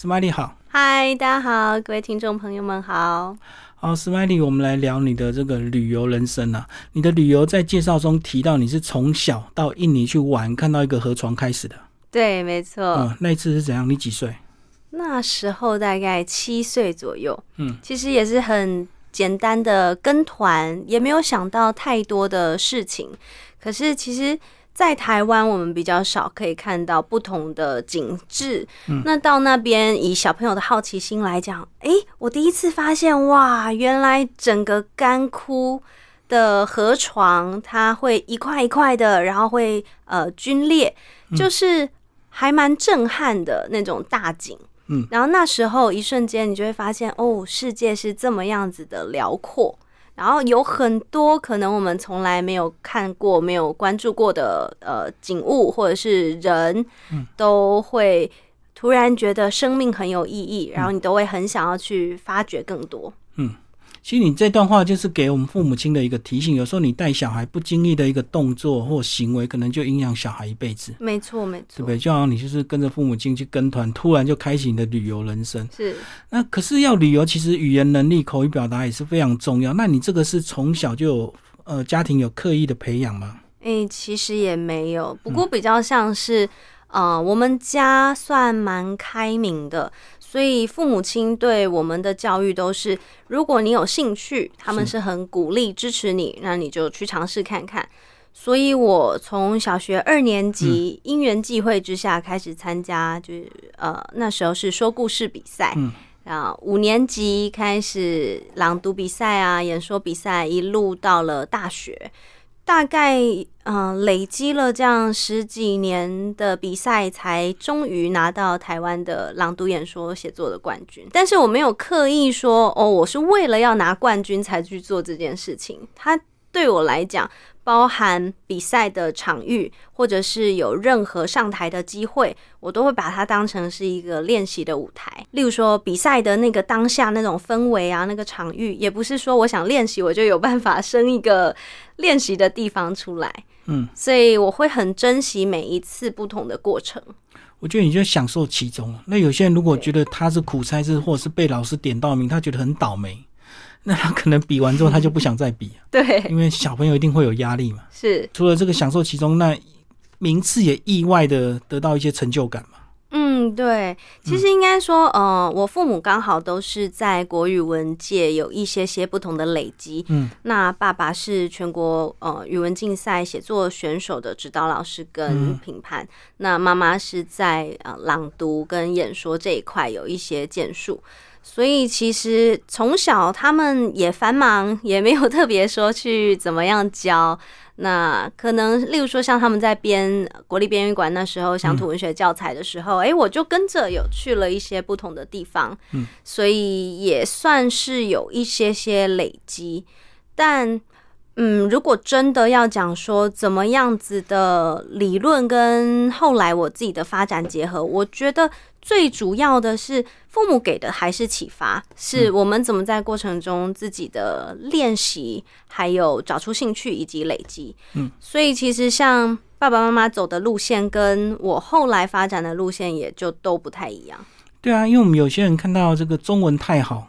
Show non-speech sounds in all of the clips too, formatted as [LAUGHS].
，Smiley 好，嗨，大家好，各位听众朋友们好。好，Smiley，我们来聊你的这个旅游人生啊。你的旅游在介绍中提到你是从小到印尼去玩，看到一个河床开始的。对，没错。嗯，那一次是怎样？你几岁？那时候大概七岁左右。嗯，其实也是很简单的跟团，也没有想到太多的事情。可是其实。在台湾，我们比较少可以看到不同的景致。那到那边，以小朋友的好奇心来讲，哎，我第一次发现，哇，原来整个干枯的河床，它会一块一块的，然后会呃龟裂，就是还蛮震撼的那种大景。嗯，然后那时候一瞬间，你就会发现，哦，世界是这么样子的辽阔。然后有很多可能我们从来没有看过、没有关注过的呃景物或者是人，都会突然觉得生命很有意义，然后你都会很想要去发掘更多。嗯。其实你这段话就是给我们父母亲的一个提醒，有时候你带小孩不经意的一个动作或行为，可能就影响小孩一辈子。没错，没错，对不对？就好像你就是跟着父母亲去跟团，突然就开启你的旅游人生。是。那可是要旅游，其实语言能力、口语表达也是非常重要。那你这个是从小就有呃家庭有刻意的培养吗？诶，其实也没有，不过比较像是呃，我们家算蛮开明的。所以父母亲对我们的教育都是，如果你有兴趣，他们是很鼓励支持你，那你就去尝试看看。所以我从小学二年级因缘际会之下开始参加，就是呃那时候是说故事比赛，啊五年级开始朗读比赛啊演说比赛，一路到了大学。大概嗯，累积了这样十几年的比赛，才终于拿到台湾的朗读演说写作的冠军。但是我没有刻意说哦，我是为了要拿冠军才去做这件事情。他对我来讲。包含比赛的场域，或者是有任何上台的机会，我都会把它当成是一个练习的舞台。例如说，比赛的那个当下那种氛围啊，那个场域，也不是说我想练习我就有办法生一个练习的地方出来。嗯，所以我会很珍惜每一次不同的过程。我觉得你就享受其中。那有些人如果觉得他是苦差事，或者是被老师点到名，他觉得很倒霉。那他可能比完之后，他就不想再比，对，因为小朋友一定会有压力嘛。是，除了这个享受其中，那名次也意外的得到一些成就感嘛。嗯，对，其实应该说，呃，我父母刚好都是在国语文界有一些些不同的累积。嗯，那爸爸是全国呃语文竞赛写作选手的指导老师跟评判，那妈妈是在呃朗读跟演说这一块有一些建树。所以其实从小他们也繁忙，也没有特别说去怎么样教。那可能例如说像他们在编国立编译馆那时候乡土文学教材的时候，哎，我就跟着有去了一些不同的地方。嗯，所以也算是有一些些累积。但嗯，如果真的要讲说怎么样子的理论跟后来我自己的发展结合，我觉得。最主要的是父母给的还是启发，是我们怎么在过程中自己的练习，还有找出兴趣以及累积。嗯，所以其实像爸爸妈妈走的路线，跟我后来发展的路线也就都不太一样。对啊，因为我们有些人看到这个中文太好，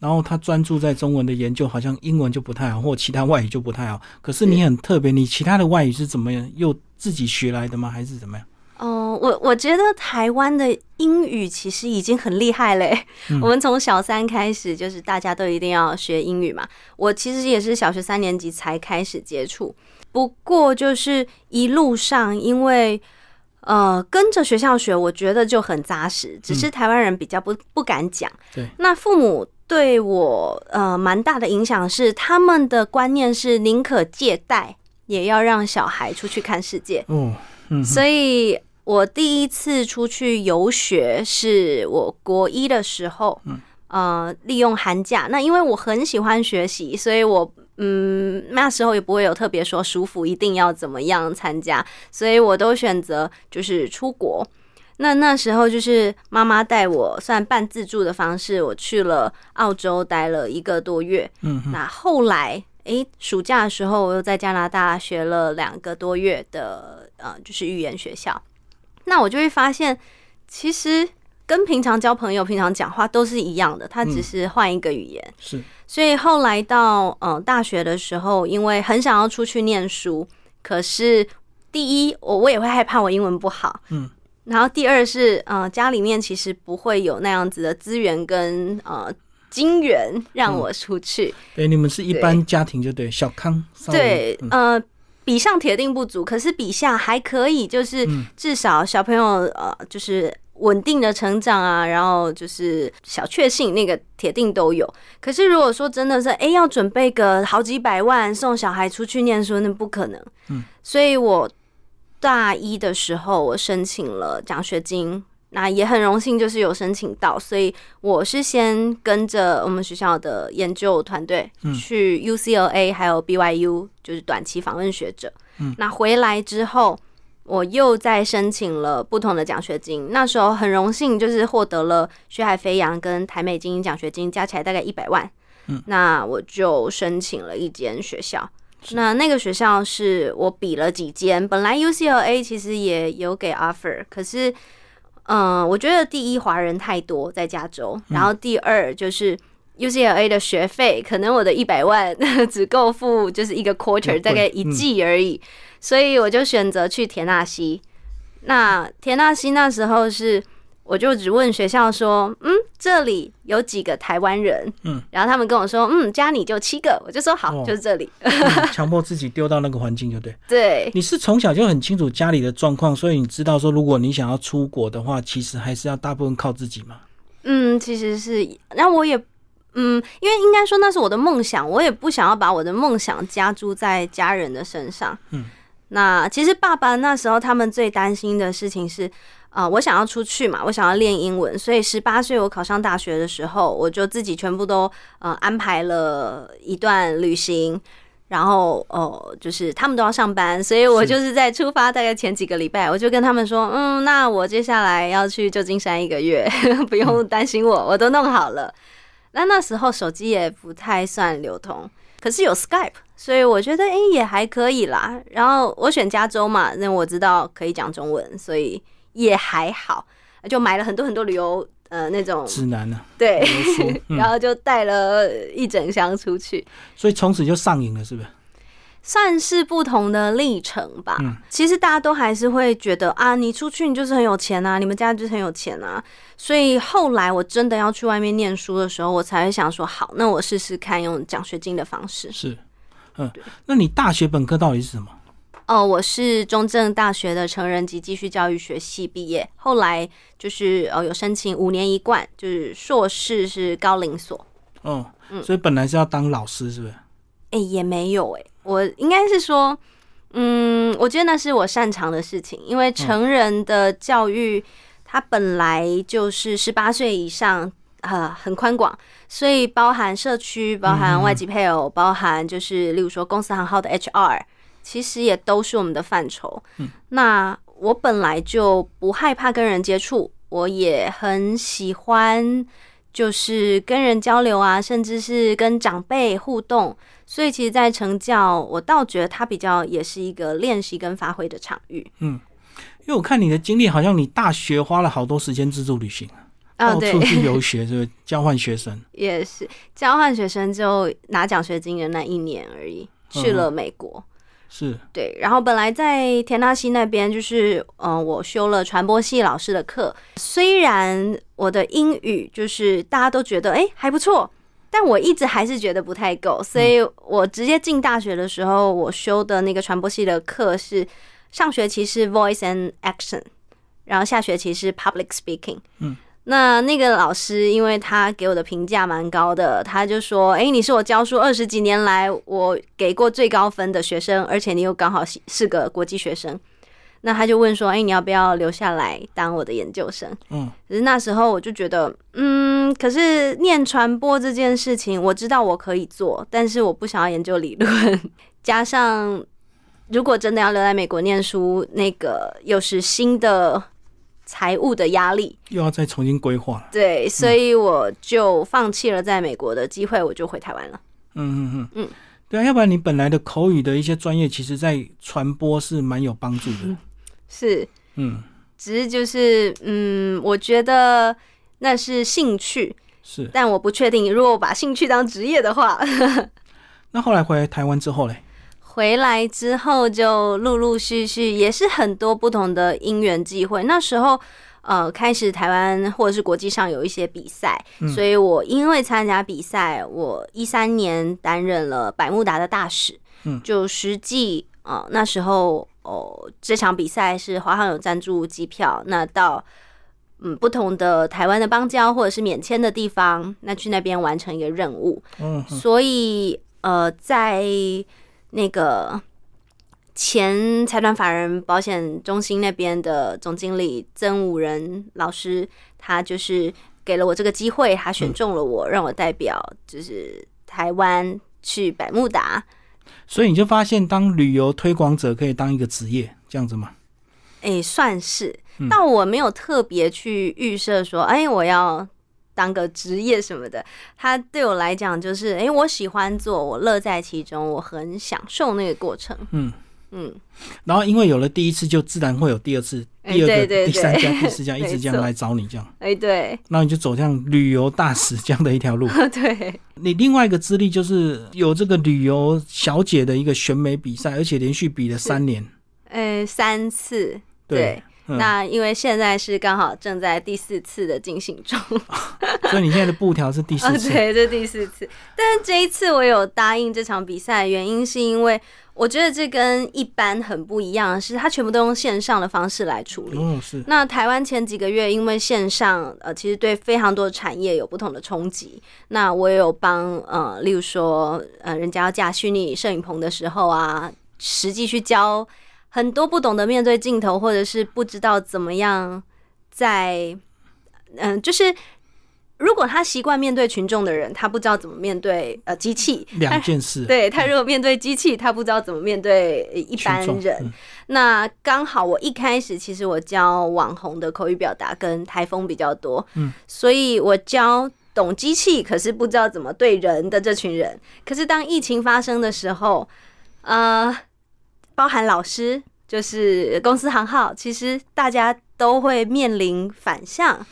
然后他专注在中文的研究，好像英文就不太好，或其他外语就不太好。可是你很特别，你其他的外语是怎么样？又自己学来的吗？还是怎么样？哦，我我觉得台湾的英语其实已经很厉害嘞。[LAUGHS] 我们从小三开始，就是大家都一定要学英语嘛。我其实也是小学三年级才开始接触，不过就是一路上，因为呃跟着学校学，我觉得就很扎实。只是台湾人比较不不敢讲。对，那父母对我呃蛮大的影响是，他们的观念是宁可借贷，也要让小孩出去看世界。哦。所以，我第一次出去游学是我国一的时候，呃，利用寒假。那因为我很喜欢学习，所以我嗯那时候也不会有特别说舒服一定要怎么样参加，所以我都选择就是出国。那那时候就是妈妈带我，算半自助的方式，我去了澳洲待了一个多月。嗯，那后来。诶，暑假的时候，我又在加拿大学了两个多月的呃，就是语言学校。那我就会发现，其实跟平常交朋友、平常讲话都是一样的，它只是换一个语言。是，所以后来到呃大学的时候，因为很想要出去念书，可是第一我我也会害怕我英文不好，嗯，然后第二是呃家里面其实不会有那样子的资源跟呃金源让我出去。对，你们是一般家庭就对，小康。对，嗯呃，比上铁定不足，可是比下还可以，就是嗯至少小朋友呃，就是稳定的成长啊，然后就是小确幸那个铁定都有。可是如果说真的是哎、诶要准备个好几百万送小孩出去念书，那不可能。嗯，所以我大一的时候我申请了奖学金。那也很荣幸，就是有申请到，所以我是先跟着我们学校的研究团队嗯去 UCLA 还有 BYU，就是短期访问学者。嗯，那回来之后，我又再申请了不同的奖学金。那时候很荣幸，就是获得了学海飞扬跟台美精英奖学金，加起来大概一百万。嗯，那我就申请了一间学校。那那个学校是我比了几间，本来 UCLA 其实也有给 offer，可是，嗯、我觉得第一华人太多在加州，然后第二就是。UCLA 的学费可能我的一百万 [LAUGHS] 只够付就是一个 quarter，大概一季而已，所以我就选择去田纳西。那田纳西那时候是，我就只问学校说，嗯，这里有几个台湾人？嗯，然后他们跟我说，嗯，家里就七个，我就说好，哦就是这里。嗯 [LAUGHS] 强迫自己丢到那个环境就对。对，你是从小就很清楚家里的状况，所以你知道说，如果你想要出国的话，其实还是要大部分靠自己嘛。嗯，其实是，那我也，嗯，因为应该说那是我的梦想，我也不想要把我的梦想加注在家人的身上。嗯，那其实爸爸那时候他们最担心的事情是，啊、我想要出去嘛，我想要练英文，所以十八岁我考上大学的时候，我就自己全部都呃安排了一段旅行。然后哦，就是他们都要上班，所以我就是在出发大概前几个礼拜，我就跟他们说，嗯，那我接下来要去旧金山一个月，[LAUGHS] 不用担心我，我都弄好了。那那时候手机也不太算流通，可是有 Skype，所以我觉得诶也还可以啦。然后我选加州嘛，那我知道可以讲中文，所以也还好，就买了很多很多旅游呃那种指南呢、对，[LAUGHS] 然后就带了一整箱出去。所以从此就上瘾了，是不是？算是不同的历程吧。嗯其实大家都还是会觉得啊，你出去你就是很有钱啊，你们家就是很有钱啊。所以后来我真的要去外面念书的时候，我才会想说，好，那我试试看用奖学金的方式。是，嗯，那你大学本科到底是什么？哦，我是中正大学的成人及继续教育学系毕业，后来就是哦有申请五年一贯，就是硕士是高龄所。哦，嗯所以本来是要当老师，是不是？哎、也没有哎、我应该是说，嗯，我觉得那是我擅长的事情，因为成人的教育，它本来就是十八岁以上，呃，很宽广，所以包含社区，包含外籍配偶，包含就是例如说公司行号的 HR，其实也都是我们的范畴。嗯那我本来就不害怕跟人接触，我也很喜欢。就是跟人交流啊，甚至是跟长辈互动，所以其实，在成教，我倒觉得它比较也是一个练习跟发挥的场域嗯因为我看你的经历，好像你大学花了好多时间自助旅行，啊。对到处，去游学，[LAUGHS] 是不是？交换学生，也是交换学生就拿奖学金的那一年而已，去了美国。是，对，然后本来在田纳西那边，就是嗯、呃我修了传播系老师的课，虽然我的英语就是大家都觉得哎还不错，但我一直还是觉得不太够，所以我直接进大学的时候，我修的那个传播系的课是上学期是 voice and action，然后下学期是 public speaking。嗯。那那个老师，因为他给我的评价蛮高的，他就说：“哎、你是我教书二十几年来我给过最高分的学生，而且你又刚好是是个国际学生。”那他就问说：“哎、你要不要留下来当我的研究生？”嗯，可是那时候我就觉得，嗯，可是念传播这件事情，我知道我可以做，但是我不想要研究理论，[LAUGHS] 加上如果真的要留在美国念书，那个又是新的财务的压力，又要再重新规划了。对，所以我就放弃了在美国的机会，我就回台湾了。嗯嗯嗯嗯，对啊，要不然你本来的口语的一些专业，其实在传播是蛮有帮助的。是，嗯，只是就是嗯，我觉得那是兴趣，是。但我不确定，如果我把兴趣当职业的话，[LAUGHS] 那后来回台湾之后嘞？回来之后就陆陆续续也是很多不同的因缘际会。那时候呃，开始台湾或者是国际上有一些比赛，所以我因为参加比赛，我一三年担任了百慕达的大使，嗯，就实际呃那时候哦，这场比赛是华航有赞助机票，那到嗯不同的台湾的邦交或者是免签的地方，那去那边完成一个任务，嗯，所以呃在。那个前财团法人保险中心那边的总经理曾武仁老师，他就是给了我这个机会，他选中了我，让我代表就是台湾去百慕达。所以你就发现，当旅游推广者可以当一个职业，这样子吗？哎，算是，但我没有特别去预设说，哎，我要。当个职业什么的，他对我来讲就是，哎，我喜欢做，我乐在其中，我很享受那个过程。嗯嗯。然后因为有了第一次，就自然会有第二次、第二个、第三家、第四家，[LAUGHS] 一直这样来找你这样。哎，对。那你就走向旅游大使这样的一条路。[LAUGHS] 对。你另外一个资历就是有这个旅游小姐的一个选美比赛，而且连续比了三年。呃，三次。对。那因为现在是刚好正在第四次的进行中，[LAUGHS] 所以你现在的布条是第四次，对，这第四次。但是这一次我有答应这场比赛，原因是因为我觉得这跟一般很不一样，是它全部都用线上的方式来处理。哦，是。那台湾前几个月因为线上，呃，其实对非常多的产业有不同的冲击。那我也有帮，呃，例如说，呃，人家要架虚拟摄影棚的时候啊，实际去教。很多不懂得面对镜头，或者是不知道怎么样在，嗯，就是如果他习惯面对群众的人，他不知道怎么面对呃机器，两件事。[LAUGHS] 对他如果面对机器，他不知道怎么面对一般人。那刚好我一开始其实我教网红的口语表达跟台风比较多，嗯，所以我教懂机器，可是不知道怎么对人的这群人。可是当疫情发生的时候，呃。包含老师，就是公司行号，其实大家都会面临反向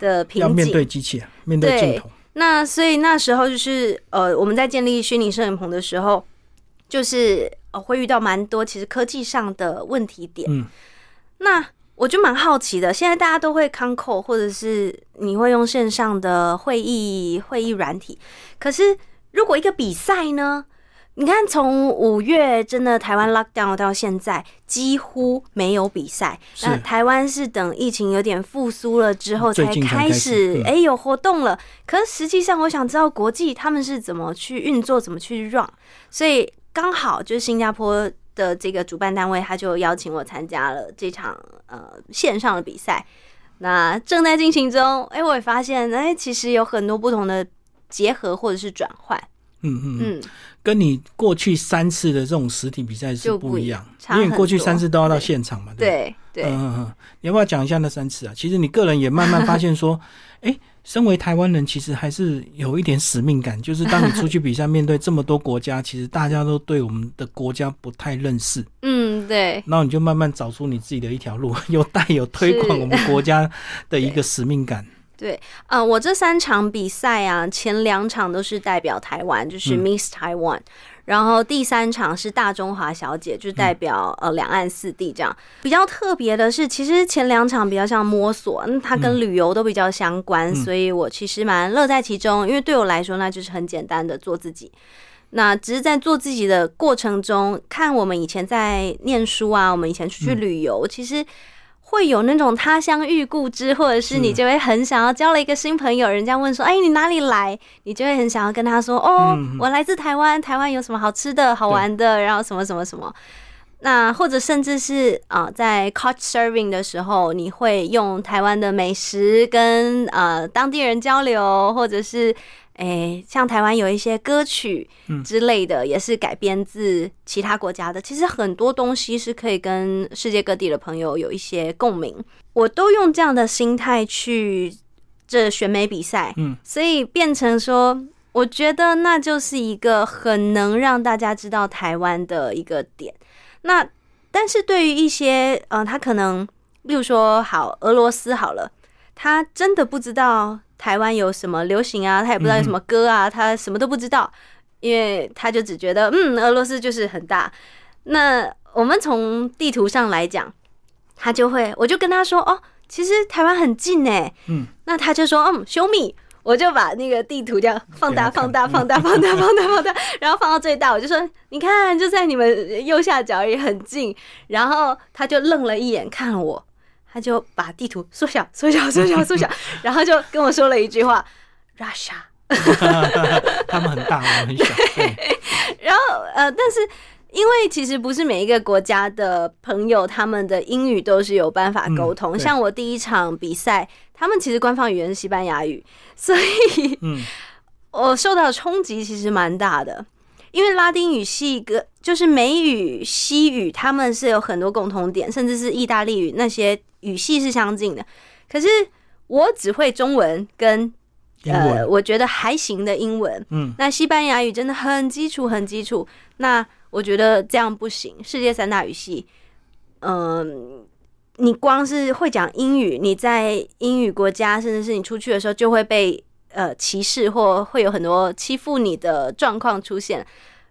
的瓶颈。要面对机器，面对镜头。那所以那时候就是呃，我们在建立虚拟摄影棚的时候，就是呃会遇到蛮多其实科技上的问题点。嗯，那我就蛮好奇的，现在大家都会 c o n o 或者是你会用线上的会议会议软体，可是如果一个比赛呢？你看，从五月真的台湾 lock down 到现在，几乎没有比赛。那台湾是等疫情有点复苏了之后才开始，哎，有活动了。可是实际上，我想知道国际他们是怎么去运作，怎么去 run。所以刚好就是新加坡的这个主办单位，他就邀请我参加了这场呃线上的比赛。那正在进行中，哎，我也发现，哎，其实有很多不同的结合或者是转换。嗯嗯嗯。跟你过去三次的这种实体比赛是不一样，因为过去三次都要到现场嘛。对对，嗯嗯嗯，你要不要讲一下那三次啊？其实你个人也慢慢发现说，[LAUGHS] 哎，身为台湾人，其实还是有一点使命感。就是当你出去比赛，面对这么多国家，其实大家都对我们的国家不太认识。嗯，对。然后你就慢慢找出你自己的一条路，[LAUGHS] 又带有推广我们国家的一个 [LAUGHS] 使命感。对，呃，我这三场比赛啊，前两场都是代表台湾，就是 Miss Taiwan，然后第三场是大中华小姐，就代表呃两岸四地这样。比较特别的是，其实前两场比较像摸索，那它跟旅游都比较相关，所以我其实蛮乐在其中，因为对我来说，那就是很简单的做自己。那只是在做自己的过程中，看我们以前在念书啊，我们以前出去旅游，其实。会有那种他乡遇故知，或者是你就会很想要交了一个新朋友，人家问说：“哎，你哪里来？”你就会很想要跟他说：“哦，我来自台湾，台湾有什么好吃的好玩的，然后什么什么什么。”那或者甚至是啊，在 couch serving 的时候，你会用台湾的美食跟呃当地人交流，或者是。哎，像台湾有一些歌曲之类的，也是改编自其他国家的。其实很多东西是可以跟世界各地的朋友有一些共鸣。我都用这样的心态去这选美比赛，嗯，所以变成说，我觉得那就是一个很能让大家知道台湾的一个点。那但是对于一些呃，他可能例如说好俄罗斯好了，他真的不知道台湾有什么流行啊，他也不知道有什么歌啊，他什么都不知道，因为他就只觉得嗯，俄罗斯就是很大。那我们从地图上来讲，他就会，我就跟他说哦，其实台湾很近哎，嗯，那他就说嗯，show me，我就把那个地图这样放大、放大、[LAUGHS] 放大、放大、放大、放大，然后放到最大，我就说你看，就在你们右下角也很近。然后他就愣了一眼看我，他就把地图缩小、缩小、缩小、缩小，[LAUGHS] 然后就跟我说了一句话：Russia。[LAUGHS] 他们很大，我们很小。然后呃，但是因为其实不是每一个国家的朋友，他们的英语都是有办法沟通。嗯像我第一场比赛，他们其实官方语言是西班牙语，所以嗯 [LAUGHS] 我受到的冲击其实蛮大的。因为拉丁语系跟就是美语、西语，他们是有很多共同点，甚至是意大利语那些语系是相近的。可是我只会中文跟英呃，文，我觉得还行的英文，嗯那西班牙语真的很基础，很基础。那我觉得这样不行。世界三大语系，嗯、你光是会讲英语，你在英语国家，甚至是你出去的时候，就会被呃歧视或会有很多欺负你的状况出现。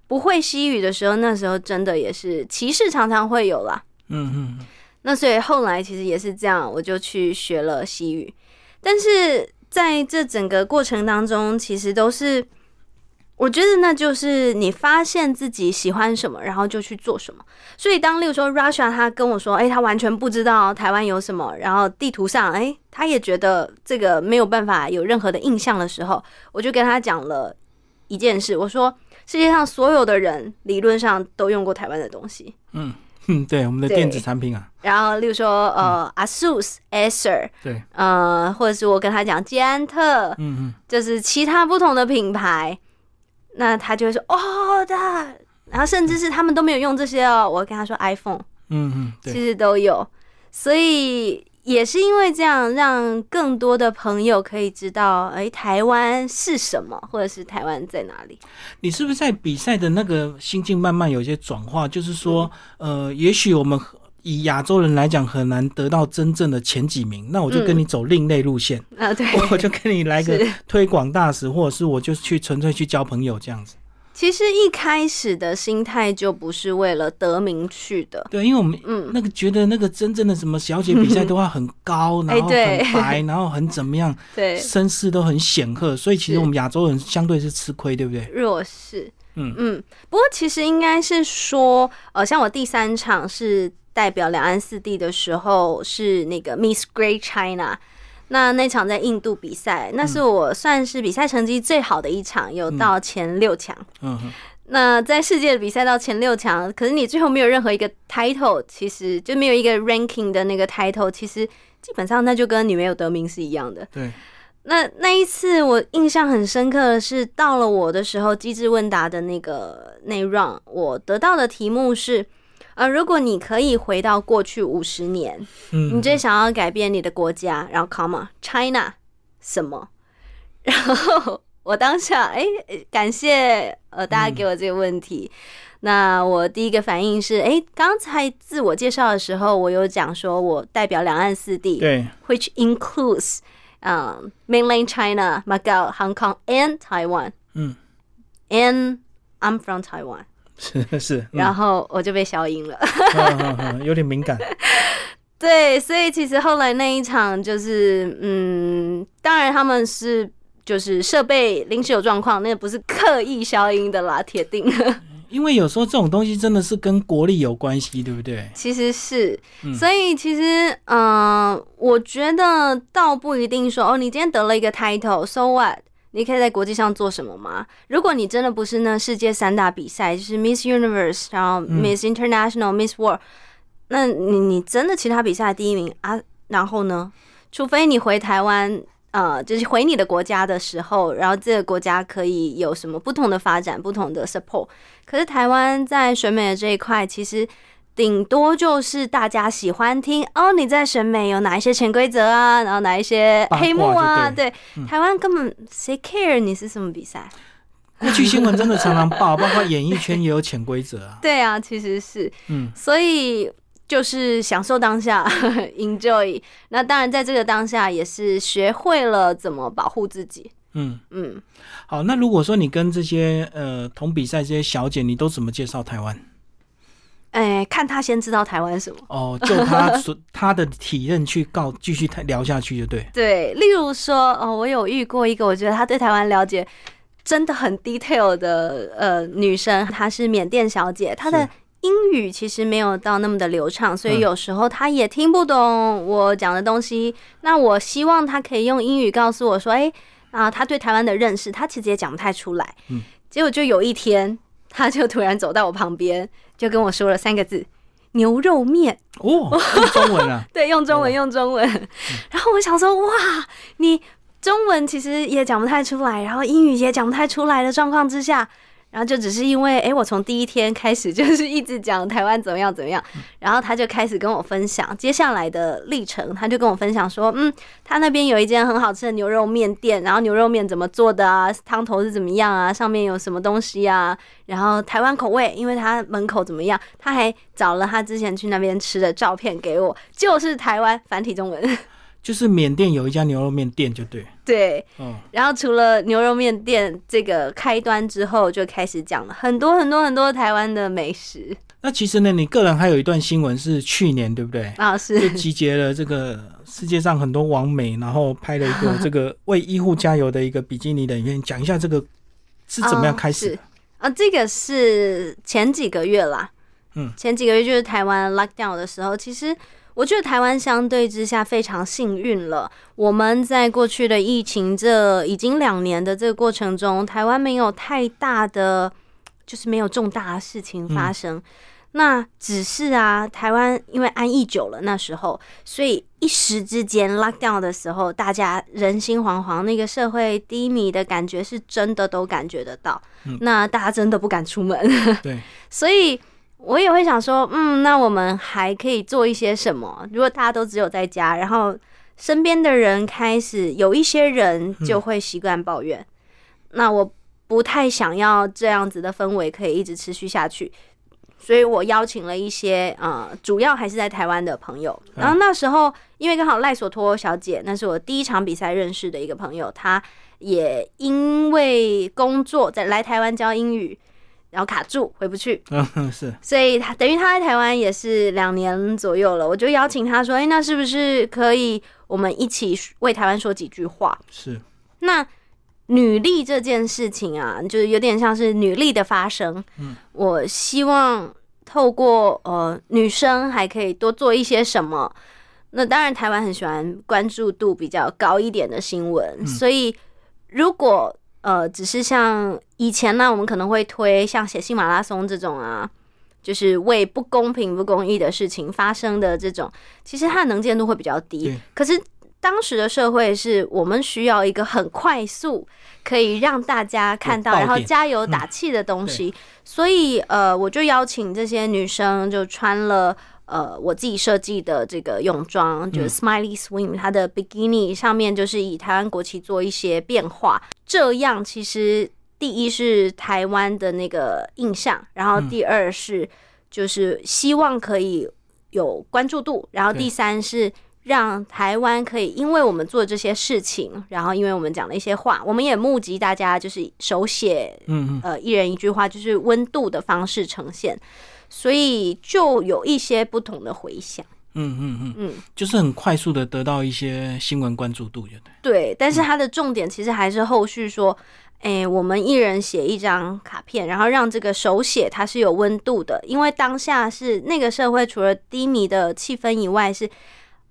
不会西语的时候，那时候真的也是歧视，常常会有啦。嗯嗯嗯，那所以后来其实也是这样，我就去学了西语。但是在这整个过程当中，其实都是我觉得那就是你发现自己喜欢什么，然后就去做什么。所以当例如说 Russia 他跟我说，哎、他完全不知道台湾有什么，然后地图上，哎、他也觉得这个没有办法有任何的印象的时候，我就跟他讲了一件事，我说世界上所有的人理论上都用过台湾的东西。嗯，[LAUGHS] 对，我们的对。电子产品啊，然后，例如说，呃，ASUS、Acer，对，呃，或者是我跟他讲捷安特，嗯嗯，就是其他不同的品牌，那他就会说哦的，然后甚至是他们都没有用这些哦，我跟他说 iPhone 嗯嗯，其实都有，所以也是因为这样，让更多的朋友可以知道，哎，台湾是什么，或者是台湾在哪里。你是不是在比赛的那个心境慢慢有一些转化？就是说，呃，也许我们以亚洲人来讲很难得到真正的前几名，那我就跟你走另类路线，啊，对，[LAUGHS] 我就跟你来个推广大使，或者是我就去纯粹去交朋友这样子。其实一开始的心态就不是为了得名去的，对，因为我们嗯，那个觉得那个真正的什么小姐比赛都要很高，[LAUGHS] 然后很白，然后很怎么样，[LAUGHS] 对，声势都很显赫，所以其实我们亚洲人相对是吃亏，对不对？弱势。嗯嗯，不过其实应该是说，呃，像我第三场是代表两岸四地的时候，是那个 Miss Great China。那那场在印度比赛，那是我算是比赛成绩最好的一场，有到前六强。嗯哼，那在世界的比赛到前六强，可是你最后没有任何一个 title，其实就没有一个 ranking 的那个 title，其实基本上那就跟你没有得名是一样的。对，那那一次我印象很深刻的是，到了我的时候，机智问答的那个那一 round，我得到的题目是，呃，如果你可以回到过去五十年，嗯，你最想要改变你的国家，然后 comma China 什么？[LAUGHS] 然后我当下哎、感谢呃大家给我这个问题。那我第一个反应是，哎、刚才自我介绍的时候，我有讲说我代表两岸四地，对，which includes um, mainland China, Macau, Hong Kong, and Taiwan. 嗯，And I'm from Taiwan. 是是，嗯然后我就被消音了。[LAUGHS] 有点敏感，[LAUGHS] 对，所以其实后来那一场就是，嗯，当然他们是就是设备临时有状况，那个不是刻意消音的啦，铁定。[LAUGHS] 因为有时候这种东西真的是跟国力有关系，对不对？其实是，嗯所以其实，嗯、我觉得倒不一定说，哦，你今天得了一个 title，so what？你可以在国际上做什么吗？如果你真的不是那世界三大比赛，就是 Miss Universe，然后 Miss International、Miss World，那你你真的其他比赛第一名啊？然后呢？除非你回台湾，呃，就是回你的国家的时候，然后这个国家可以有什么不同的发展、不同的 support。可是台湾在选美的这一块，其实顶多就是大家喜欢听哦，你在选美有哪一些潜规则啊，然后哪一些黑幕啊？就对，台湾根本谁 care 你是什么比赛？过去新闻真的常常报，[LAUGHS] 包括演艺圈也有潜规则啊。对啊，其实是，嗯，所以就是享受当下，[LAUGHS] enjoy。那当然，在这个当下也是学会了怎么保护自己。嗯，嗯，好，那如果说你跟这些呃同比赛这些小姐，你都怎么介绍台湾？哎，看他先知道台湾什么。哦，就他所 [LAUGHS] 他的体认去告继续聊下去就对。对，例如说，哦，我有遇过一个，我觉得他对台湾了解真的很 detail 的呃女生，她是缅甸小姐，她的英语其实没有到那么的流畅，所以嗯有时候她也听不懂我讲的东西。那我希望她可以用英语告诉我说，哎、啊，她对台湾的认识，她其实也讲不太出来。嗯，结果就有一天，她就突然走到我旁边，就跟我说了三个字：牛肉面。哦，用中文啊，[LAUGHS] 对，用中文，哦用中文。然后我想说，哇，你中文其实也讲不太出来，然后英语也讲不太出来的状况之下，然后就只是因为，哎，我从第一天开始就是一直讲台湾怎么样怎么样，然后他就开始跟我分享接下来的历程，他就跟我分享说，嗯，他那边有一间很好吃的牛肉面店，然后牛肉面怎么做的啊，汤头是怎么样啊，上面有什么东西啊，然后台湾口味，因为他门口怎么样，他还找了他之前去那边吃的照片给我，就是台湾繁体中文。就是缅甸有一家牛肉面店就对。对，嗯，然后除了牛肉面店这个开端之后，就开始讲了很多很多很多台湾的美食。那其实呢，你个人还有一段新闻是去年对不对？[LAUGHS] 啊，是。就集结了这个世界上很多网美，然后拍了一个这个为医护加油的一个比基尼的影片，讲一下这个是怎么样开始的？啊，这个是前几个月啦，嗯，前几个月就是台湾 lockdown 的时候，其实我觉得台湾相对之下非常幸运了。我们在过去的疫情这已经两年的这个过程中，台湾没有太大的，就是没有重大的事情发生。那只是啊，台湾因为安逸久了，那时候，所以一时之间 lockdown 的时候，大家人心惶惶，那个社会低迷的感觉是真的都感觉得到。那大家真的不敢出门，[LAUGHS] 对，所以我也会想说，嗯，那我们还可以做一些什么？如果大家都只有在家，然后身边的人开始有一些人就会习惯抱怨，那我不太想要这样子的氛围可以一直持续下去。所以我邀请了一些呃，主要还是在台湾的朋友。然后那时候，因为刚好赖索托小姐，那是我第一场比赛认识的一个朋友，她也因为工作在来台湾教英语，然后卡住回不去，嗯，是，所以他等于他在台湾也是两年左右了。我就邀请他说：“哎、那是不是可以我们一起为台湾说几句话？”是，那女力这件事情啊，就是有点像是女力的发生。嗯，我希望透过呃女生还可以多做一些什么。那当然，台湾很喜欢关注度比较高一点的新闻，所以如果呃只是像以前呢，我们可能会推像写信马拉松这种啊。就是为不公平、不公义的事情发生的这种，其实它的能见度会比较低对。可是当时的社会是我们需要一个很快速可以让大家看到，然后加油打气的东西。所以呃，我就邀请这些女生就穿了。呃，我自己设计的这个泳装就是 Smiley Swim，它的 bikini 上面就是以台湾国旗做一些变化，这样其实第一是台湾的那个印象，然后第二是就是希望可以有关注度，然后第三是让台湾可以因为我们做这些事情，然后因为我们讲了一些话，我们也募集大家就是手写嗯嗯，呃一人一句话，就是温度的方式呈现，所以就有一些不同的回响。嗯嗯嗯，嗯，就是很快速的得到一些新闻关注度，就对。对，但是它的重点其实还是后续说，哎、我们一人写一张卡片，然后让这个手写它是有温度的，因为当下是那个社会除了低迷的气氛以外是。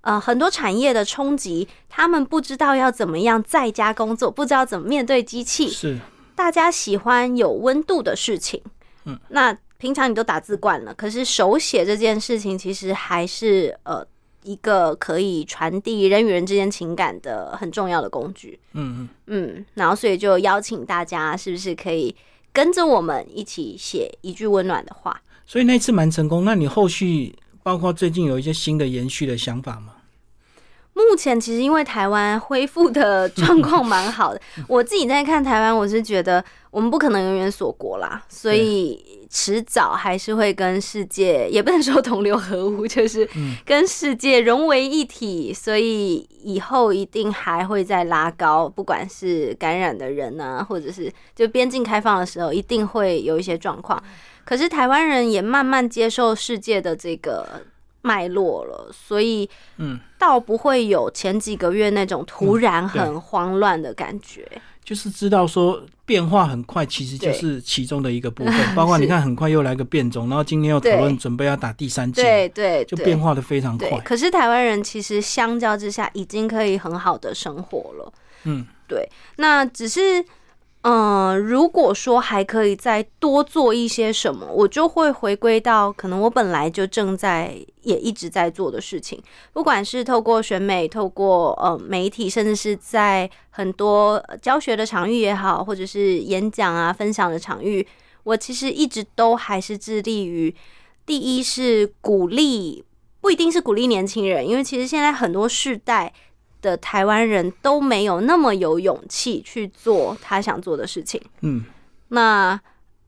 呃，很多产业的冲击，他们不知道要怎么样在家工作，不知道怎么面对机器，是，大家喜欢有温度的事情。嗯，那平常你都打字惯了，可是手写这件事情其实还是呃一个可以传递人与人之间情感的很重要的工具。嗯嗯，嗯，然后所以就邀请大家，是不是可以跟着我们一起写一句温暖的话？所以那一次蛮成功。那你后续包括最近有一些新的延续的想法吗？目前其实因为台湾恢复的状况蛮好的，[LAUGHS] 我自己在看台湾，我是觉得我们不可能永远锁国啦，所以迟早还是会跟世界，也不能说同流合污，就是跟世界融为一体，所以以后一定还会再拉高，不管是感染的人呢，或者是就边境开放的时候，一定会有一些状况。可是台湾人也慢慢接受世界的这个。脉络了，所以嗯，倒不会有前几个月那种突然很慌乱的感觉。就是知道说变化很快，其实就是其中的一个部分。[LAUGHS] 包括你看，很快又来个变种，然后今天又讨论准备要打第三剂，对对，就变化的非常快。可是台湾人其实相较之下，已经可以很好的生活了。嗯，对，那只是。嗯，如果说还可以再多做一些什么，我就会回归到可能我本来就正在也一直在做的事情，不管是透过选美、透过呃媒体，甚至是在很多教学的场域也好，或者是演讲啊、分享的场域，我其实一直都还是致力于，第一是鼓励，不一定是鼓励年轻人，因为其实现在很多世代。的台湾人都没有那么有勇气去做他想做的事情。嗯，那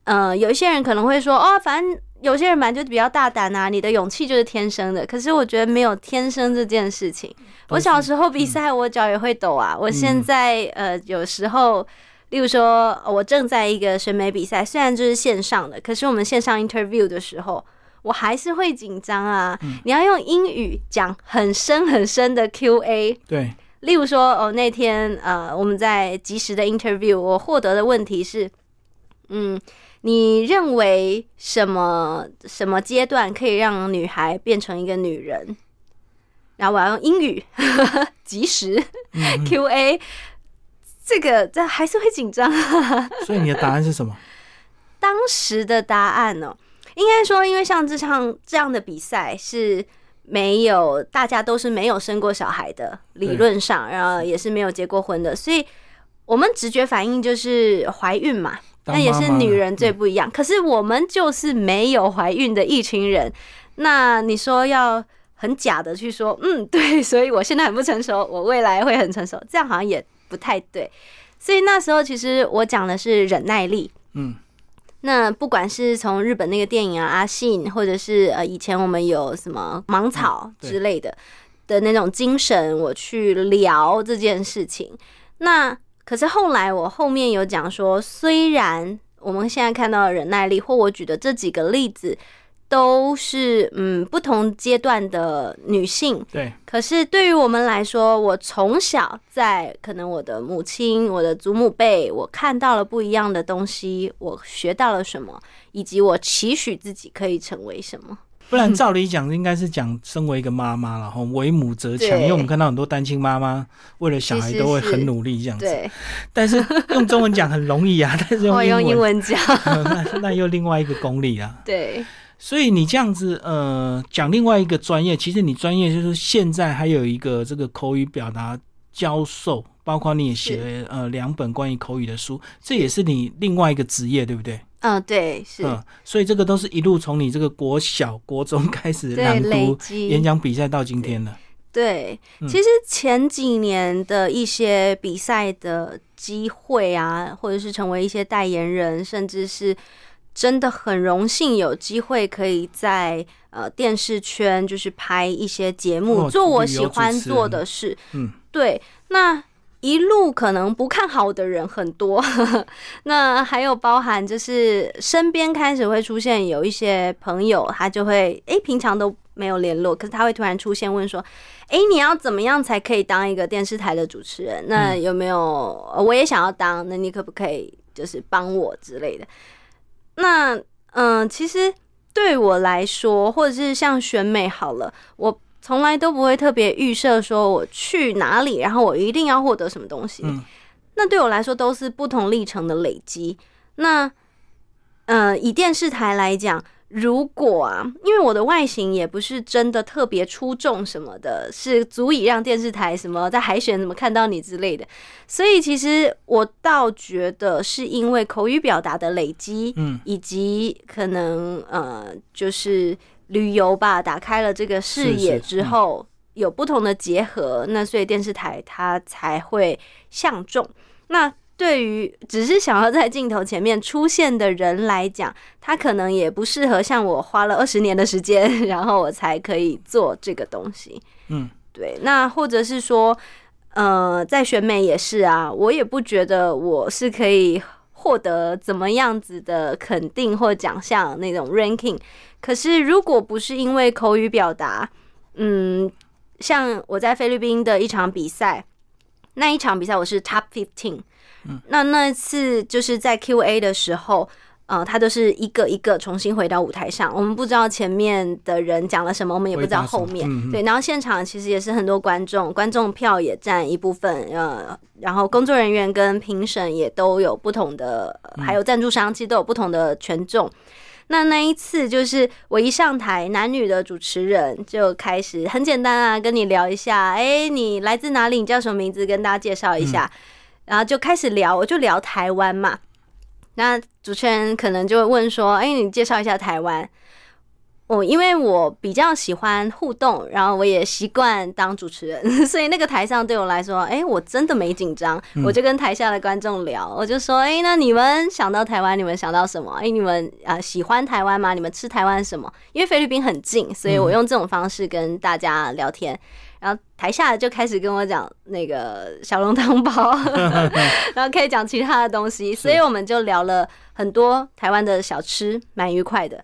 呃，有一些人可能会说，哦，反正有些人本来就比较大胆啊，你的勇气就是天生的。可是我觉得没有天生这件事情。我小时候比赛，我脚也会抖啊。我现在呃，有时候，例如说，我正在一个选美比赛，虽然就是线上的，可是我们线上 interview 的时候。我还是会紧张啊！你要用英语讲很深很深的 Q&A，对，例如说哦，那天呃，我们在即时的 interview，我获得的问题是，嗯，你认为什么什么阶段可以让女孩变成一个女人？然后我要用英语即时 Q&A，这个这还是会紧张。所以你的答案是什么？当时的答案呢？应该说，因为像这场这样的比赛是没有大家都是没有生过小孩的，理论上，然后也是没有结过婚的，所以我们直觉反应就是怀孕嘛。那也是女人最不一样。可是我们就是没有怀孕的一群人。那你说要很假的去说，嗯，对，所以我现在很不成熟，我未来会很成熟，这样好像也不太对。所以那时候其实我讲的是忍耐力，嗯。那不管是从日本那个电影啊，阿信，或者是呃以前我们有什么芒草之类的的那种精神，我去聊这件事情。那可是后来我后面有讲说，虽然我们现在看到的忍耐力，或我举的这几个例子。都是嗯不同阶段的女性，对。可是对于我们来说，我从小在可能我的母亲、我的祖母辈，我看到了不一样的东西，我学到了什么，以及我期许自己可以成为什么。不然照理讲，应该是讲身为一个妈妈，然后为母则强，因为我们看到很多单亲妈妈为了小孩都会很努力这样子。对。但是用中文讲很容易啊，但是用英文 [LAUGHS] 讲，[LAUGHS] 那 [LAUGHS] 那又另外一个功力啊。对。所以你这样子，呃，讲另外一个专业，其实你专业就是现在还有一个这个口语表达教授，包括你也写了呃两本关于口语的书，这也是你另外一个职业，对不对？嗯，对，是。嗯，所以这个都是一路从你这个国小、国中开始朗读、演讲比赛到今天的。对，其实前几年的一些比赛的机会啊，或者是成为一些代言人，甚至是。真的很荣幸有机会可以在呃电视圈就是拍一些节目，做我喜欢做的事。嗯，对。那一路可能不看好的人很多，[LAUGHS] 那还有包含就是身边开始会出现有一些朋友，他就会哎平常都没有联络，可是他会突然出现问说，哎你要怎么样才可以当一个电视台的主持人？那有没有我也想要当？那你可不可以就是帮我之类的？那嗯，其实对我来说，或者是像选美好了，我从来都不会特别预设说我去哪里，然后我一定要获得什么东西。嗯，那对我来说都是不同历程的累积。那嗯，以电视台来讲。如果啊，因为我的外形也不是真的特别出众什么的，是足以让电视台什么在海选怎么看到你之类的，所以其实我倒觉得是因为口语表达的累积，嗯，以及可能呃就是旅游吧，打开了这个视野之后，有不同的结合，那所以电视台它才会相中。那对于只是想要在镜头前面出现的人来讲，他可能也不适合像我花了二十年的时间，[LAUGHS] 然后我才可以做这个东西。嗯，对。那或者是说，呃，在选美也是啊，我也不觉得我是可以获得怎么样子的肯定或奖项那种 ranking。可是如果不是因为口语表达，嗯，像我在菲律宾的一场比赛，那一场比赛我是 top fifteen。那那一次就是在 Q&A 的时候，呃，他都是一个一个重新回到舞台上，我们不知道前面的人讲了什么，我们也不知道后面。对，然后现场其实也是很多观众，观众票也占一部分，呃，然后工作人员跟评审也都有不同的，还有赞助商其实都有不同的权重。那那一次就是我一上台，男女的主持人就开始很简单啊，跟你聊一下，哎，你来自哪里？你叫什么名字？跟大家介绍一下。然后就开始聊，我就聊台湾嘛。那主持人可能就会问说：“哎，你介绍一下台湾。”我因为我比较喜欢互动，然后我也习惯当主持人，[LAUGHS] 所以那个台上对我来说，哎，我真的没紧张。我就跟台下的观众聊，我就说：“哎，那你们想到台湾，你们想到什么？哎，你们啊喜欢台湾吗？你们吃台湾什么？因为菲律宾很近，所以我用这种方式跟大家聊天。”然后台下就开始跟我讲那个小笼汤包，[LAUGHS] [LAUGHS] 然后可以讲其他的东西，所以我们就聊了很多台湾的小吃，蛮愉快的。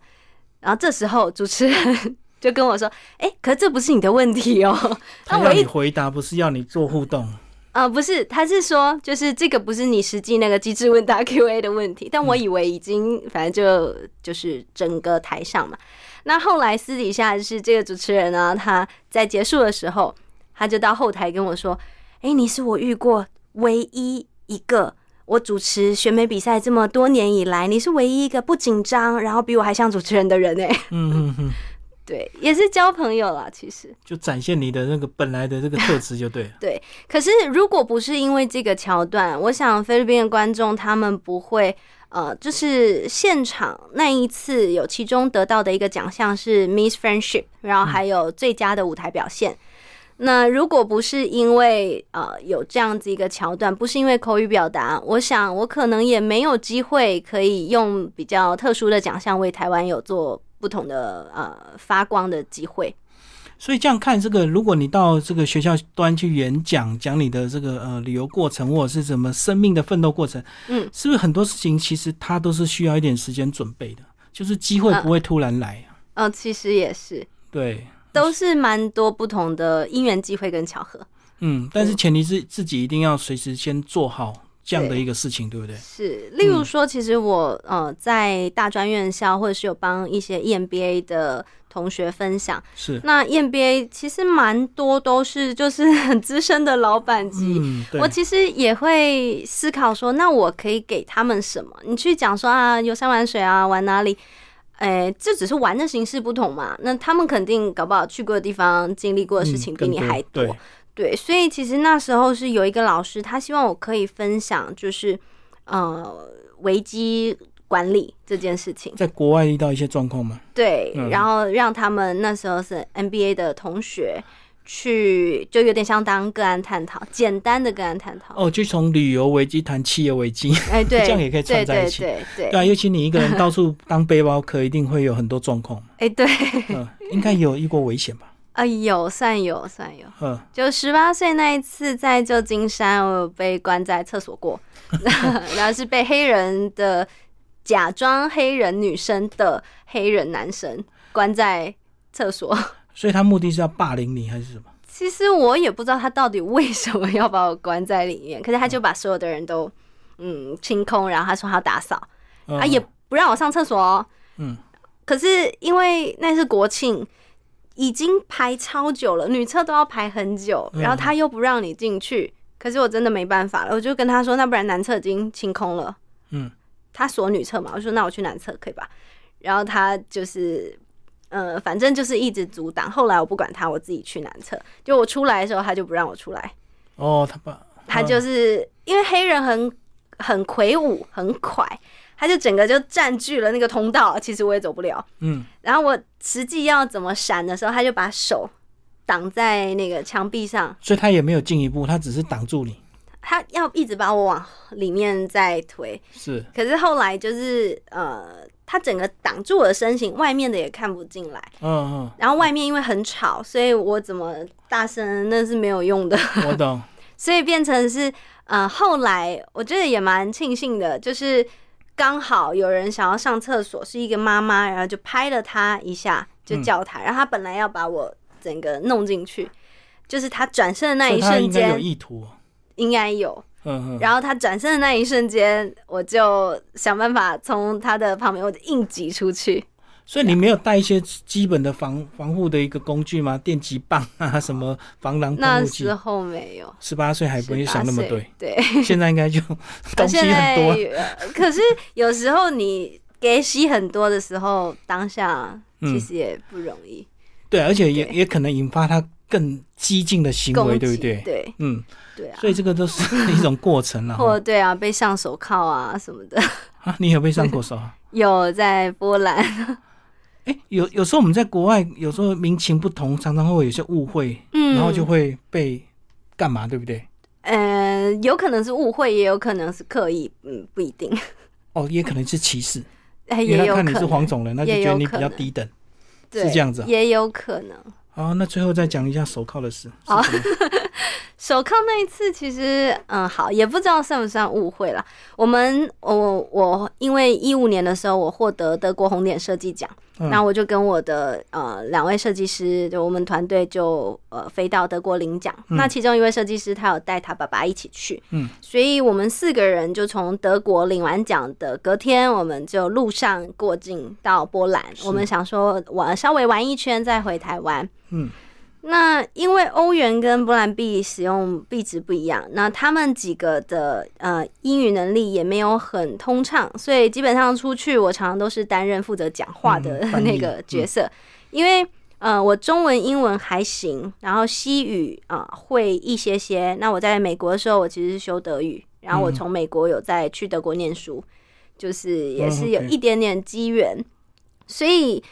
然后这时候主持人 [LAUGHS] 就跟我说：“哎，可这不是你的问题哦。”他要你回答，不是要你做互动。啊，不是，他是说，就是这个不是你实际那个机智问答 Q A 的问题。但我以为已经，反正就就是整个台上嘛。那后来私底下就是这个主持人呢，他在结束的时候，他就到后台跟我说：“哎，你是我遇过唯一一个我主持选美比赛这么多年以来，你是唯一一个不紧张，然后比我还像主持人的人。”哎，嗯嗯嗯，对，也是交朋友啦，其实 [LAUGHS] 就展现你的那个本来的这个特质就对了。对，可是如果不是因为这个桥段，我想菲律宾的观众他们不会。呃，就是现场那一次有其中得到的一个奖项是 Miss Friendship，然后还有最佳的舞台表现。那如果不是因为呃有这样子一个桥段，不是因为口语表达，我想我可能也没有机会可以用比较特殊的奖项为台湾有做不同的呃发光的机会。所以这样看，这个如果你到这个学校端去演讲，讲你的这个呃旅游过程，或者是什么生命的奋斗过程，嗯，是不是很多事情其实它都是需要一点时间准备的，就是机会不会突然来啊？嗯，其实也是，对，都是蛮多不同的因缘机会跟巧合。嗯，但是前提是自己一定要随时先做好这样的一个事情，对不对？是，例如说，其实我呃在大专院校，或者是有帮一些 EMBA 的。同学分享是那 EMBA 其实蛮多都是就是 [LAUGHS] 很资深的老板级，我其实也会思考说，那我可以给他们什么？你去讲说啊，游山玩水啊，玩哪里？哎，这只是玩的形式不同嘛。那他们肯定搞不好去过的地方、经历过的事情比你还多。对，所以其实那时候是有一个老师，他希望我可以分享，就是呃危机。管理这件事情，在国外遇到一些状况吗？对，然后让他们那时候是 NBA 的同学去，就有点像当个案探讨，简单的个案探讨。哦，就从旅游危机谈企业危机，哎，[LAUGHS] 对，这样也可以串在一起。对对对啊，尤其你一个人 [LAUGHS] 到处当背包客，一定会有很多状况。哎，对，嗯，应该有遇过危险吧？啊，有，算有，算有。嗯，就十八岁那一次在旧金山，我有被关在厕所过，[LAUGHS] 然后是被黑人的。假装黑人女生的黑人男生关在厕所，[LAUGHS] 所以他目的是要霸凌你还是什么？其实我也不知道他到底为什么要把我关在里面，可是他就把所有的人都嗯清空，然后他说他要打扫啊，也不让我上厕所。嗯，可是因为那是国庆，已经排超久了，女厕都要排很久，然后他又不让你进去，可是我真的没办法了，我就跟他说，那不然男厕已经清空了。嗯。他锁女厕嘛，我说那我去男厕可以吧？然后他就是，呃，反正就是一直阻挡。后来我不管他，我自己去男厕。就我出来的时候，他就不让我出来。哦，他把，他就是因为黑人很很魁梧很快，他就整个就占据了那个通道。其实我也走不了。嗯。然后我实际要怎么闪的时候，他就把手挡在那个墙壁上，所以他也没有进一步，他只是挡住你。他要一直把我往里面再推，是，可是后来就是呃，他整个挡住我的身形，外面的也看不进来。嗯嗯，然后外面因为很吵，所以我怎么大声那是没有用的。[LAUGHS] 我懂。[LAUGHS] 所以变成是呃，后来我觉得也蛮庆幸的，就是刚好有人想要上厕所，是一个妈妈，然后就拍了他一下，就叫他，然后他本来要把我整个弄进去，就是他转身的那一瞬间应该有，意图。应该有。嗯嗯，然后他转身的那一瞬间，我就想办法从他的旁边，我就硬挤出去。所以你没有带一些基本的防防护的一个工具吗？电击棒啊，什么防狼那喷雾剂时？候没有，十八岁还不会想那么18对，[LAUGHS] 对，现在应该就东西很多。呃可是有时候你给洗很多的时候，当下嗯其实也不容易对，而且也也可能引发他更激进的行为，对不对？对嗯，对啊，所以这个都是一种过程了。[LAUGHS] 或对啊，被上手铐啊什么的，[LAUGHS] 啊，你有被上过手啊？有在波兰，哎、有有时候我们在国外，有时候民情不同，常常会有些误会，嗯，然后就会被干嘛，对不对？呃，有可能是误会，也有可能是刻意，嗯，不一定，哦，也可能是歧视，哎因为他看你是黄种人，那就也觉得你比较低等。是这样子啊也有可能。好，那最后再讲一下手铐的事。手铐那一次，其实嗯好，也不知道算不算误会啦。我们我我因为一五年的时候，我获得德国红点设计奖，嗯那我就跟我的呃两位设计师，就我们团队就呃飞到德国领奖。那其中一位设计师他有带他爸爸一起去，嗯，所以我们四个人就从德国领完奖的隔天，我们就路上过境到波兰。我们想说玩稍微玩一圈再回台湾。嗯，那因为欧元跟波兰币使用币值不一样，那他们几个的呃英语能力也没有很通畅，所以基本上出去我常常都是担任负责讲话的 [LAUGHS] 那个角色，因为呃我中文英文还行，然后西语啊、呃会一些些。那我在美国的时候，我其实是修德语，然后我嗯。从美国有在去德国念书，就是也哦是有一点点机缘，所以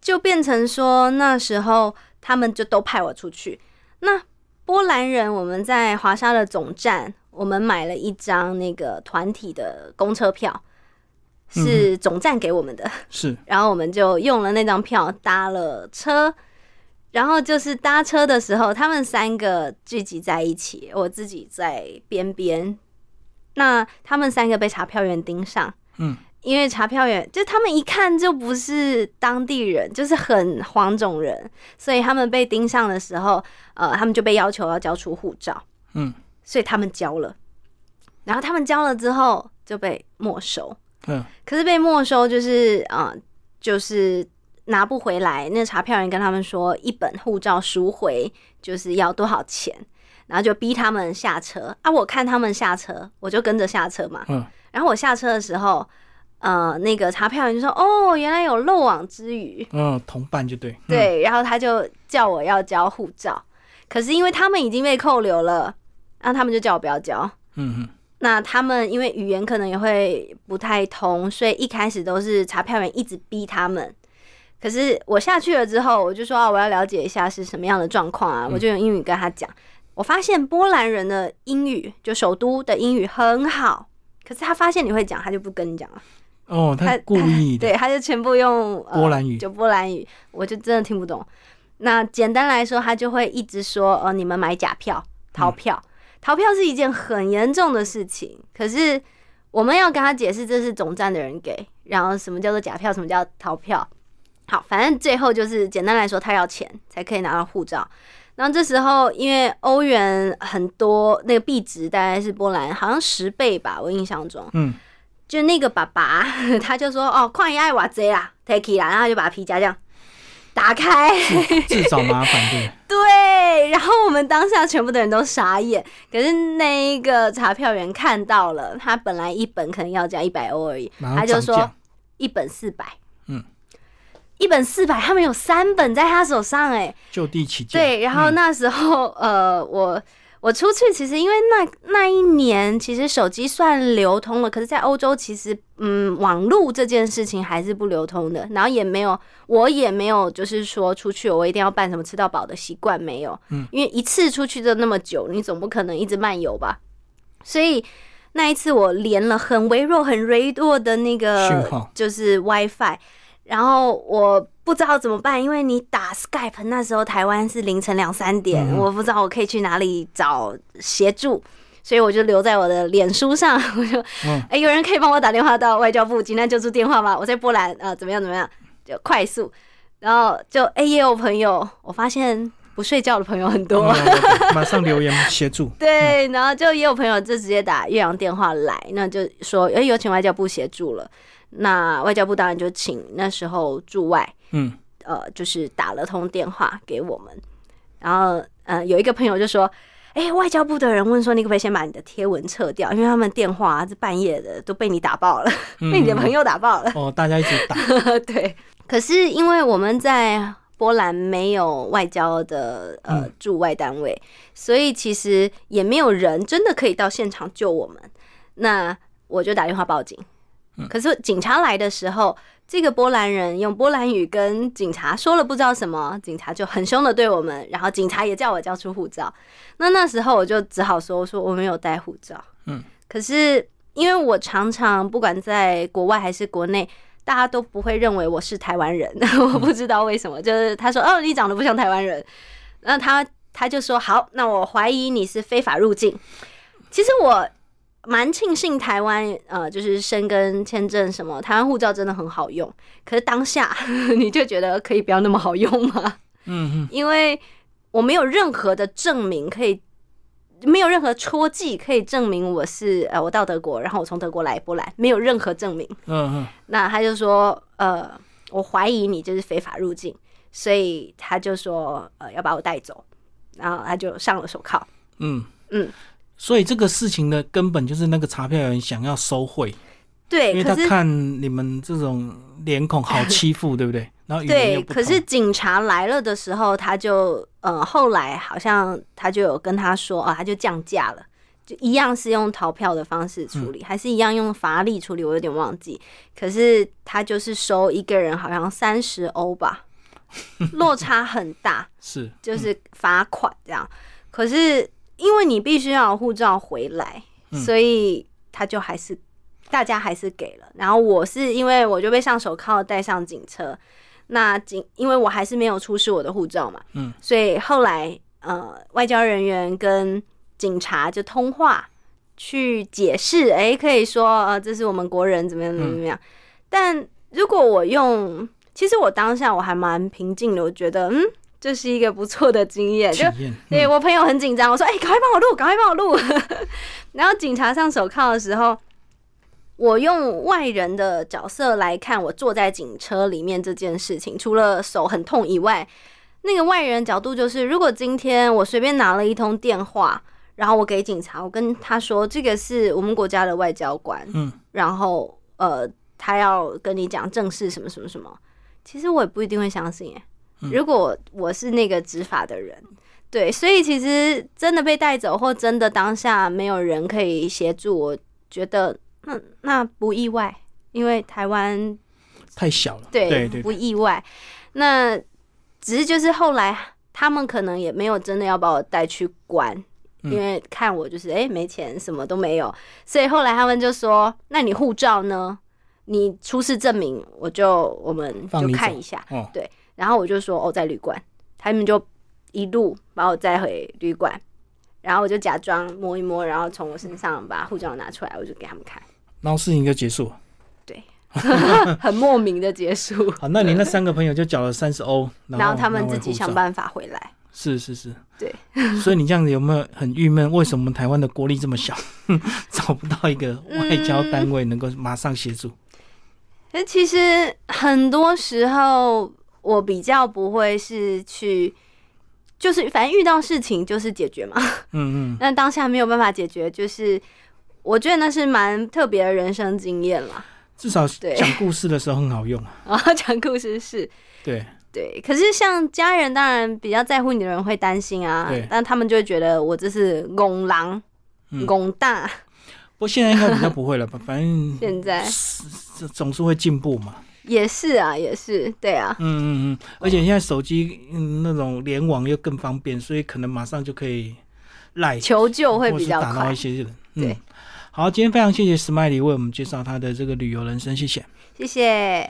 就变成说那时候他们就都派我出去。那波兰人我们在华沙的总站，我们买了一张那个团体的公车票，是总站给我们的，是 [LAUGHS] 然后我们就用了那张票搭了车。然后就是搭车的时候，他们三个聚集在一起，我自己在边边。那他们三个被查票员盯上，嗯，因为查票员就他们一看就不是当地人，就是很黄种人，所以他们被盯上的时候，呃，他们就被要求要交出护照，嗯，所以他们交了，然后他们交了之后就被没收，嗯可是被没收就是啊、呃就是拿不回来。那查票员跟他们说，一本护照赎回就是要多少钱，然后就逼他们下车啊。我看他们下车，我就跟着下车嘛。嗯然后我下车的时候，呃，那个查票员就说：“哦，原来有漏网之鱼。嗯，同伴就对。嗯，对，然后他就叫我要交护照，可是因为他们已经被扣留了，然后他们就叫我不要交。嗯嗯那他们因为语言可能也会不太通，所以一开始都是查票员一直逼他们。可是我下去了之后，我就说啊，我要了解一下是什么样的状况啊，我就用英语跟他讲。我发现波兰人的英语，就首都的英语很好，可是他发现你会讲，他就不跟你讲了。哦，他故意的。对，他就全部用、呃、波兰语就波兰语，我就真的听不懂。那简单来说，他就会一直说，哦，你们买假票、逃票，逃票是一件很严重的事情。可是我们要跟他解释，这是总站的人给，然后什么叫做假票，什么叫逃票。好，反正最后就是简单来说，他要钱才可以拿到护照。然后这时候，因为欧元很多，那个币值大概是波兰好像十倍吧，我印象中。嗯，就那个爸爸，[LAUGHS] 他就说：“哦，矿也爱瓦贼啦，take it 啦。”然后他就把皮夹这样打开，自找麻烦对。[LAUGHS] 对。然后我们当下全部的人都傻眼，可是那一个查票员看到了，他本来一本可能要加一百欧而已，他就说一本四百，嗯，一本四百，他们有三本在他手上，哎，就地起价。对。然后嗯那时候，呃，我我出去其实因为那那一年其实手机算流通了，可是，在欧洲其实嗯，网络这件事情还是不流通的。然后也没有，我也没有就是说出去我一定要办什么吃到饱的习惯没有。嗯，因为一次出去就那么久，你总不可能一直漫游吧。所以那一次我连了很微弱、很微弱的那个就是 WiFi，然后我。不知道怎么办，因为你打 Skype 那时候台湾是凌晨两三点，我不知道我可以去哪里找协助，所以我就留在我的脸书上，[LAUGHS] 我就哎，有人可以帮我打电话到外交部急难救助电话吗？我在波兰啊，怎么样怎么样，就快速，然后就哎也有朋友，我发现不睡觉的朋友很多，马上留言协助，[LAUGHS] 对，然后就也有朋友就直接打岳阳电话来，那就说哎有请外交部协助了。那外交部当然就请那时候驻外，嗯，呃，就是打了通电话给我们，然后，呃，有一个朋友就说，哎，外交部的人问说，你可不可以先把你的贴文撤掉，因为他们电话是半夜的都被你打爆了，被你的朋友打爆了。哦，大家一起打。对，可是因为我们在波兰没有外交的呃驻外单位，所以其实也没有人真的可以到现场救我们。那我就打电话报警。可是警察来的时候，这个波兰人用波兰语跟警察说了不知道什么，警察就很凶的对我们，然后警察也叫我交出护照。那那时候我就只好说我说我没有带护照。嗯，可是因为我常常不管在国外还是国内，大家都不会认为我是台湾人，[LAUGHS] 我不知道为什么。就是他说哦，你长得不像台湾人，那他他就说好，那我怀疑你是非法入境。其实我。蛮庆幸台湾呃，就是申根签证什么，台湾护照真的很好用。可是当下 [LAUGHS] 你就觉得可以不要那么好用吗？嗯嗯，因为我没有任何的证明可以，没有任何戳记可以证明我是呃，我到德国，然后我从德国来波兰，没有任何证明。嗯嗯，那他就说呃，我怀疑你就是非法入境，所以他就说呃要把我带走，然后他就上了手铐。嗯嗯。所以这个事情的根本就是那个查票员想要收贿，对，因为他看你们这种脸孔好欺负，[LAUGHS] 对不对？然后对，可是警察来了的时候，他就呃，后来好像他就有跟他说啊，他就降价了，就一样是用逃票的方式处理，还是一样用罚力处理，我有点忘记。可是他就是收一个人好像三十欧吧，[LAUGHS] 落差很大，是就是罚款这样。可是。因为你必须要护照回来，所以他就还是大家还是给了。然后我是因为我就被上手铐带上警车，那警因为我还是没有出示我的护照嘛，嗯，所以后来呃外交人员跟警察就通话去解释，哎，可以说呃这是我们国人怎么样怎么怎么样。但如果我用，其实我当下我还蛮平静的，我觉得嗯。这是一个不错的经验，就对我朋友很紧张，我说：“哎，赶快帮我录，赶快帮我录。[LAUGHS] ”然后警察上手铐的时候，我用外人的角色来看，我坐在警车里面这件事情，除了手很痛以外，那个外人角度就是，如果今天我随便拿了一通电话，然后我给警察，我跟他说这个是我们国家的外交官，嗯，然后呃，他要跟你讲正事什么什么什么，其实我也不一定会相信，哎。如果我是那个执法的人，对，所以其实真的被带走，或真的当下没有人可以协助，我觉得那那不意外，因为台湾太小了，对对，不意外。那只是就是后来他们可能也没有真的要把我带去关，因为看我就是哎没钱，什么都没有，所以后来他们就说：“那你护照呢？你出示证明，我就我们就看一下。”对。然后我就说哦，在旅馆，他们就一路把我载回旅馆，然后我就假装摸一摸，然后从我身上把护照拿出来，我就给他们看，然后事情就结束了。对，[LAUGHS] 很莫名的结束。[LAUGHS] 好，那你那三个朋友就缴了三十欧，然后他们自己想办法回来。是是是，对。所以你这样子有没有很郁闷？为什么台湾的国力这么小，[LAUGHS] 找不到一个外交单位能够马上协助？那其实很多时候。我比较不会是去，就是反正遇到事情就是解决嘛。[LAUGHS] 嗯嗯。那当下没有办法解决，就是我觉得那是蛮特别的人生经验了。至少 [LAUGHS] 讲故事的时候很好用啊。啊，[LAUGHS] 讲故事是。对。对，可是像家人，当然比较在乎你的人会担心啊对，但他们就会觉得我这是拱狼嗯、拱大。不过现在应该比较不会了吧？反正现在这总是会进步嘛。也是啊，也是，对啊，嗯嗯嗯，而且现在手机嗯那种联网又更方便，所以可能马上就可以赖求救会比较快打到快一。些人。嗯对，好，今天非常谢谢 Smiley 为我们介绍他的这个旅游人生，谢谢。谢谢。